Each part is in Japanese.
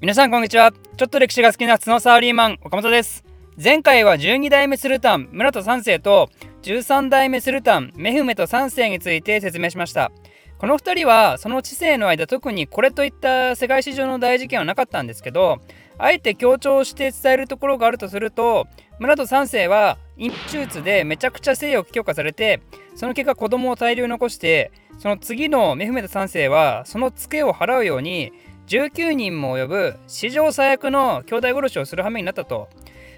皆さんこんにちは。ちょっと歴史が好きな角サーリーマン岡本です。前回は12代目スルタン村田3世と13代目スルタンメフメト3世について説明しました。この2人はその知性の間特にこれといった世界史上の大事件はなかったんですけどあえて強調して伝えるところがあるとすると村戸3世は陰手術でめちゃくちゃ性欲強化されてその結果子供を大量に残してその次のメフメト3世はそのツケを払うように19人も及ぶ史上最悪の兄弟殺しをする羽目になったと。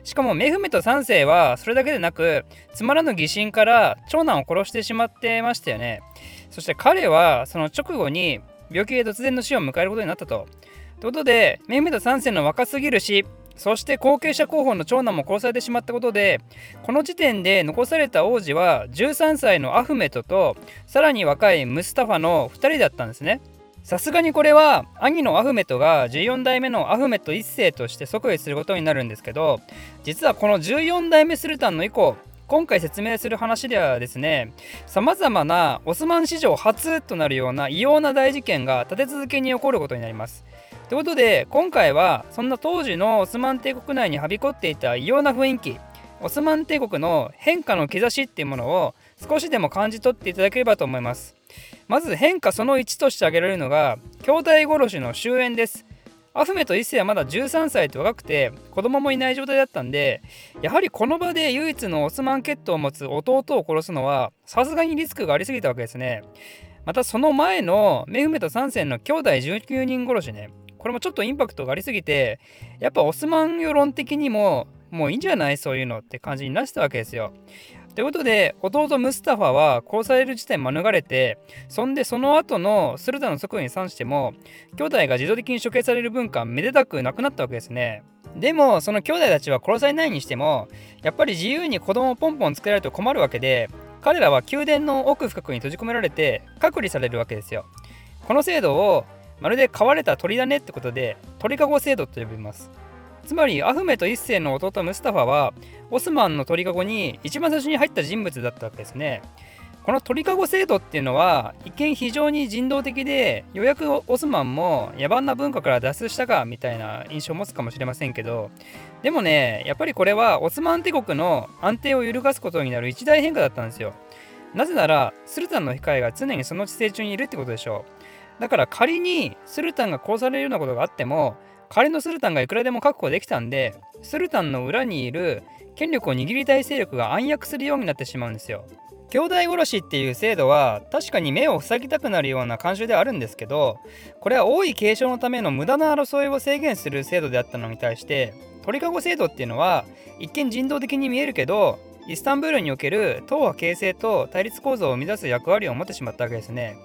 しかもメフメト3世はそれだけでなくつまらぬ疑心から長男を殺してしまってましたよね。そして彼はその直後に病気で突然の死を迎えることになったと。ということでメフメト3世の若すぎる死そして後継者候補の長男も殺されてしまったことでこの時点で残された王子は13歳のアフメトとさらに若いムスタファの2人だったんですね。さすがにこれは兄のアフメトが14代目のアフメト1世として即位することになるんですけど実はこの14代目スルタンの以降今回説明する話ではですねさまざまなオスマン史上初となるような異様な大事件が立て続けに起こることになります。ということで今回はそんな当時のオスマン帝国内にはびこっていた異様な雰囲気オスマン帝国の変化の兆しっていうものを少しでも感じ取っていただければと思います。まず変化その1として挙げられるのが兄弟殺しの終焉です。アフメと一世はまだ13歳と若くて子供もいない状態だったんでやはりこの場で唯一のオスマン血統を持つ弟を殺すのはさすがにリスクがありすぎたわけですね。またその前のメフメト3世の兄弟19人殺しね。これもちょっとインパクトがありすぎてやっぱオスマン世論的にももういいんじゃない？そういうのって感じになってたわけですよ。ということで弟ムスタファは殺される事態免れてそんでその後のスルタの即位に関しても兄弟が自動的に処刑される文化めでたくなくなったわけですね。でもその兄弟たちは殺されないにしてもやっぱり自由に子供をポンポン作られると困るわけで彼らは宮殿の奥深くに閉じ込められて隔離されるわけですよ。この制度をまるで飼われた鳥だねってことで鳥かご制度と呼びます。つまりアフメと一世の弟ムスタファはオスマンの鳥かごに一番最初に入った人物だったわけですね。この鳥かご制度っていうのは一見非常に人道的でようやくオスマンも野蛮な文化から脱出したかみたいな印象を持つかもしれませんけどでもねやっぱりこれはオスマン帝国の安定を揺るがすことになる一大変化だったんですよ。なぜならスルタンの控えが常にその地勢中にいるってことでしょう。だから仮にスルタンが殺されるようなことがあっても仮のスルタンがいくらでも確保できたんでスルタンの裏にいる権力を握りたい勢力が暗躍するようになってしまうんですよ。兄弟殺しっていう制度は確かに目を塞ぎたくなるような慣習ではあるんですけどこれは王位継承のための無駄な争いを制限する制度であったのに対して鳥かご制度っていうのは一見人道的に見えるけどイスタンブールにおける党派形成と対立構造を生み出す役割を持ってしまったわけですね。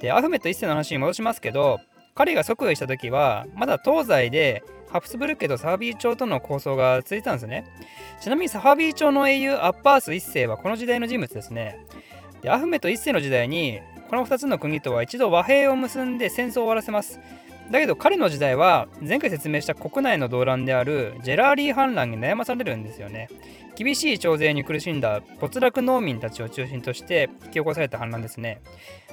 でアフメット一世の話に戻しますけど彼が即位した時はまだ東西でハプスブルク家とサービー朝との構想が続いてたんですね。ちなみにサービー朝の英雄アッパース1世はこの時代の人物ですね。でアフメト1世の時代にこの2つの国とは一度和平を結んで戦争を終わらせます。だけど彼の時代は前回説明した国内の動乱であるジェラーリー反乱に悩まされるんですよね厳しい徴税に苦しんだ没落農民たちを中心として引き起こされた反乱ですね。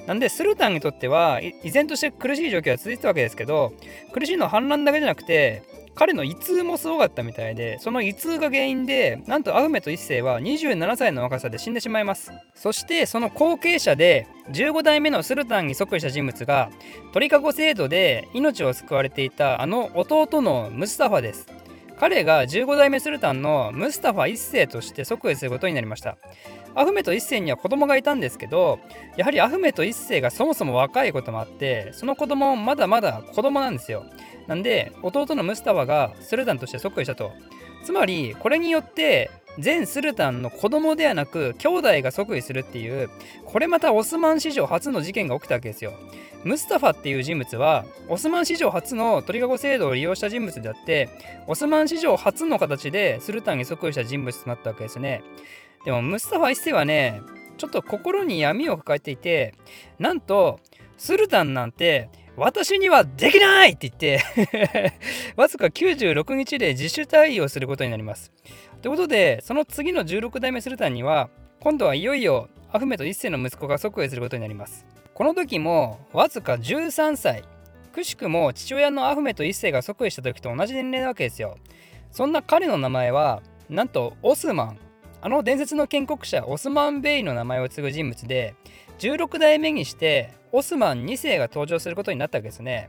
なんでスルタンにとっては依然として苦しい状況が続いてたわけですけど苦しいのは反乱だけじゃなくて彼の胃痛もすごかったみたいでその胃痛が原因でなんとアフメト1世は27歳の若さで死んでしまいます。そしてその後継者で15代目のスルタンに即位した人物が鳥かご制度で命を救われていたあの弟のムスタファです。彼が15代目スルタンのムスタファ1世として即位することになりました。アフメト1世には子供がいたんですけどやはりアフメト1世がそもそも若いこともあってその子供もまだまだ子供なんですよ。なんで弟のムスタファがスルタンとして即位したと。つまりこれによって全スルタンの子供ではなく兄弟が即位するっていうこれまたオスマン史上初の事件が起きたわけですよ。ムスタファっていう人物はオスマン史上初の鳥かご制度を利用した人物であってオスマン史上初の形でスルタンに即位した人物となったわけですね。でもムスタファ一世はねちょっと心に闇を抱えていてなんとスルタンなんて私にはできないって言って わずか96日で自主退位をすることになります。ということで、その次の16代目スルタンには、今度はいよいよアフメト1世の息子が即位することになります。この時もわずか13歳くしくも父親のアフメと一世が即位した時と同じ年齢なわけですよそんな彼の名前はなんとオスマンあの伝説の建国者オスマン・ベイの名前を継ぐ人物で16代目にしてオスマン2世が登場することになったわけですね。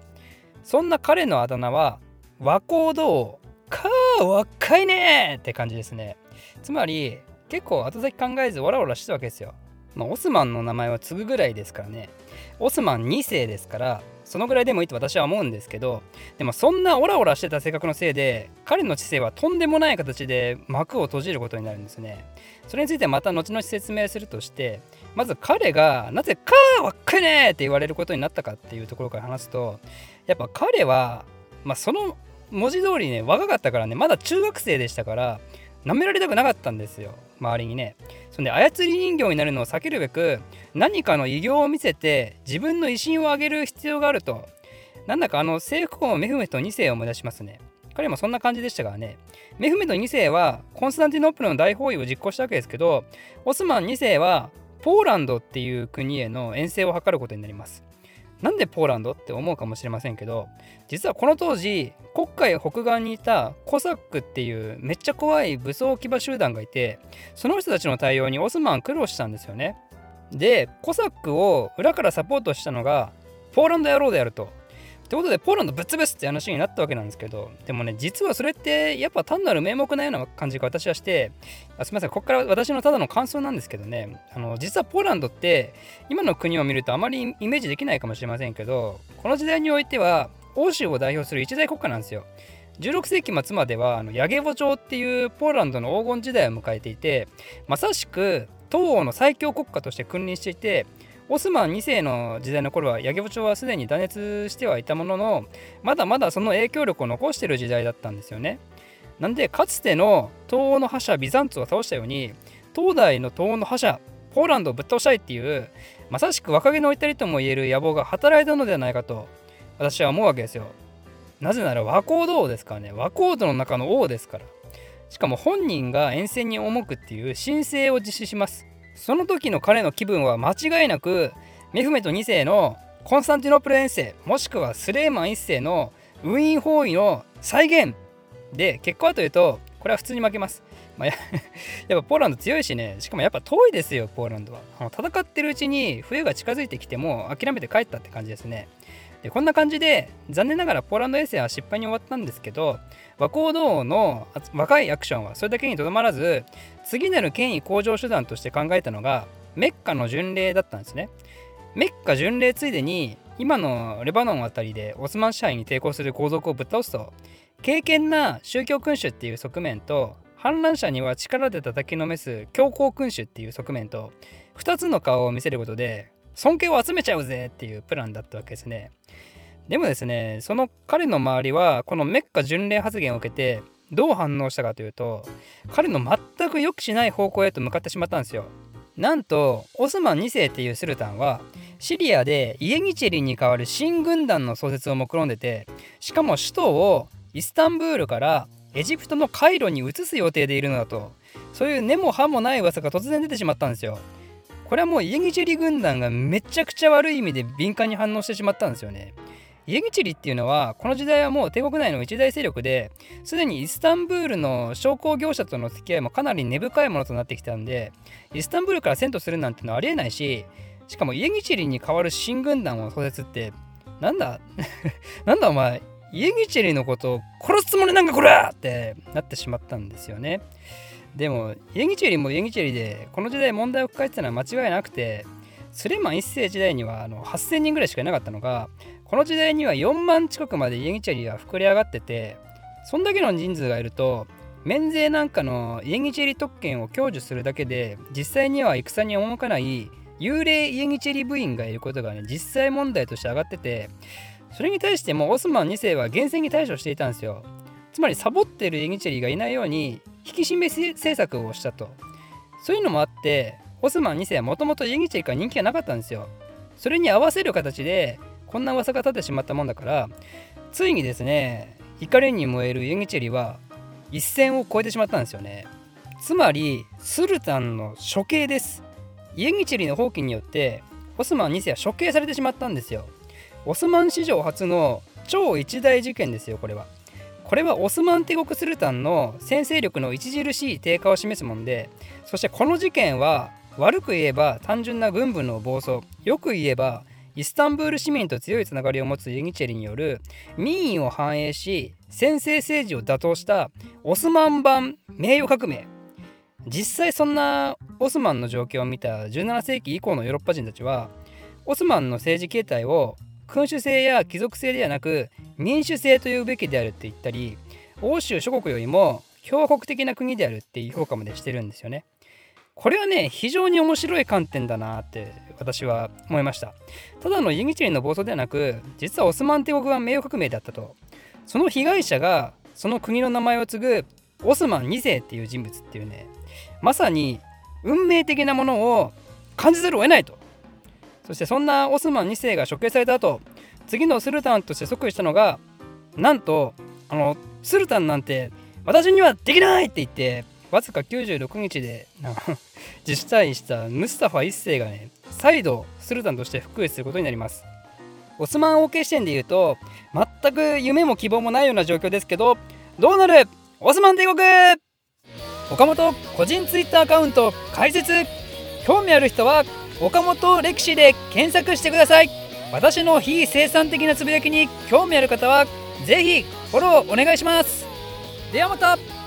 そんな彼のあだ名は和光堂かー若いねって感じですね。つまり結構後先考えずオラオラしてたわけですよ。まあ、オスマンの名前は継ぐぐらいですからねオスマン2世ですからそのぐらいでもいいと私は思うんですけどでもそんなオラオラしてた性格のせいで彼の知性はとんでもない形で幕を閉じることになるんですねそれについてはまた後々説明するとしてまず彼がなぜ「カーわっかいね!」って言われることになったかっていうところから話すとやっぱ彼は、まあ、その文字通りね若かったからねまだ中学生でしたから舐められたくなかったんですよ周りにね。そんで操り人形になるのを避けるべく何かの偉業を見せて自分の威信を上げる必要があると。なんだかあの征服王メフメト2世を思い出しますね。彼もそんな感じでしたからね。メフメト2世はコンスタンティノープルの大包囲を実行したわけですけどオスマン2世はポーランドっていう国への遠征を図ることになります。なんでポーランドって思うかもしれませんけど実はこの当時黒海北岸にいたコサックっていうめっちゃ怖い武装騎馬集団がいてその人たちの対応にオスマン苦労したんですよね。でコサックを裏からサポートしたのがポーランド野郎であると。ってことでポーランドぶっ潰すって話になったわけなんですけどでもね実はそれってやっぱ単なる名目なような感じが私はしてあすみませんここから私のただの感想なんですけどね。あの実はポーランドって今の国を見るとあまりイメージできないかもしれませんけどこの時代においては欧州を代表する一大国家なんですよ。16世紀末まではあのヤゲボ朝っていうポーランドの黄金時代を迎えていてまさしく東欧の最強国家として君臨していてオスマン2世の時代の頃はヤゲボ朝はすでに断熱してはいたもののまだまだその影響力を残している時代だったんですよね。なんでかつての東欧の覇者ビザンツを倒したように東大の東欧の覇者ポーランドをぶっ倒したいっていうまさしく若気の至りとも言える野望が働いたのではないかと私は思うわけですよ。なぜなら和光堂ですからね和光堂の中の王ですから。しかも本人が沿線に赴くっていう申請を実施します。その時の彼の気分は間違いなくメフメト2世のコンスタンティノプル遠征もしくはスレーマン1世のウィーン包囲の再現で結果はというとこれは普通に負けます。まあ、や やっぱポーランド強いしね。しかもやっぱ遠いですよポーランドは。あの戦ってるうちに冬が近づいてきても諦めて帰ったって感じですね。でこんな感じで残念ながらポーランド衛星は失敗に終わったんですけど和光堂の若いアクションはそれだけにとどまらず次なる権威向上手段として考えたのがメッカの巡礼だったんですね。メッカ巡礼ついでに今のレバノンあたりでオスマン支配に抵抗する皇族をぶっ倒すと敬虔な宗教君主っていう側面と反乱者には力で叩きのめす強行君主っていう側面と2つの顔を見せることで尊敬を集めちゃうぜっていうプランだったわけですね。でもですね、その彼の周りはこのメッカ巡礼発言を受けてどう反応したかというと彼の全く良くしない方向へと向かってしまったんですよ。なんとオスマン2世っていうスルタンはシリアでイエニチェリに代わる新軍団の創設を目論んでてしかも首都をイスタンブールからエジプトのカイロに移す予定でいるのだとそういう根も葉もない噂が突然出てしまったんですよ。これはもうイエギチェリ軍団がめちゃくちゃ悪い意味で敏感に反応してしまったんですよね。イエギチリっていうのはこの時代はもう帝国内の一大勢力ですでにイスタンブールの商工業者との付き合いもかなり根深いものとなってきたんでイスタンブールから遷都するなんてのはありえないししかもイエギチェリに代わる新軍団を創設ってなんだ なんだお前イエギチェリのことを殺すつもりなんかこれってなってしまったんですよね。でもイエギチェリもイエギチェリでこの時代問題を抱えてたのは間違いなくてスレマン1世時代にはあの8000人ぐらいしかいなかったのがこの時代には4万近くまでイエギチェリは膨れ上がっててそんだけの人数がいると免税なんかのイエギチェリ特権を享受するだけで実際には戦に赴かない幽霊イエギチェリ部員がいることがね実際問題として上がっててそれに対してもオスマン2世は厳正に対処していたんですよ。つまりサボってるイエギチェリがいないように引き締め政策をしたと。そういうのもあってオスマン2世はもともとイギチェから人気がなかったんですよ。それに合わせる形でこんな噂が立ってしまったもんだからついにですね怒りに燃えるイエギチェリは一線を越えてしまったんですよね。つまりスルタンの処刑です。イエギチェリの放棄によってオスマン2世は処刑されてしまったんですよ。オスマン史上初の超一大事件ですよこれは。これはオスマン帝国スルタンの先制力の著しい低下を示すものでそしてこの事件は悪く言えば単純な軍部の暴走よく言えばイスタンブール市民と強いつながりを持つユニチェリによる民意を反映し先制政治を打倒したオスマン版名誉革命。実際そんなオスマンの状況を見た17世紀以降のヨーロッパ人たちはオスマンの政治形態を君主制や貴族制ではなく民主制というべきであるって言ったり欧州諸国よりも強国的な国であるっていう評価までしてるんですよね。これはね非常に面白い観点だなって私は思いました。ただのユニチェリの暴走ではなく実はオスマン帝国は名誉革命だったと。その被害者がその国の名前を継ぐオスマン2世っていう人物っていうねまさに運命的なものを感じざるを得ないと。そしてそんなオスマン2世が処刑された後次のスルタンとして即位したのがなんとあのスルタンなんて私にはできないって言ってわずか96日で自主退位したムスタファ1世がね再度スルタンとして復位することになります。オスマン王家視点で言うと全く夢も希望もないような状況ですけどどうなる？オスマン帝国！岡本個人ツイッターアカウント開設。興味ある人は岡本歴史で検索してください。私の非生産的なつぶやきに興味ある方は是非フォローお願いします。ではまた。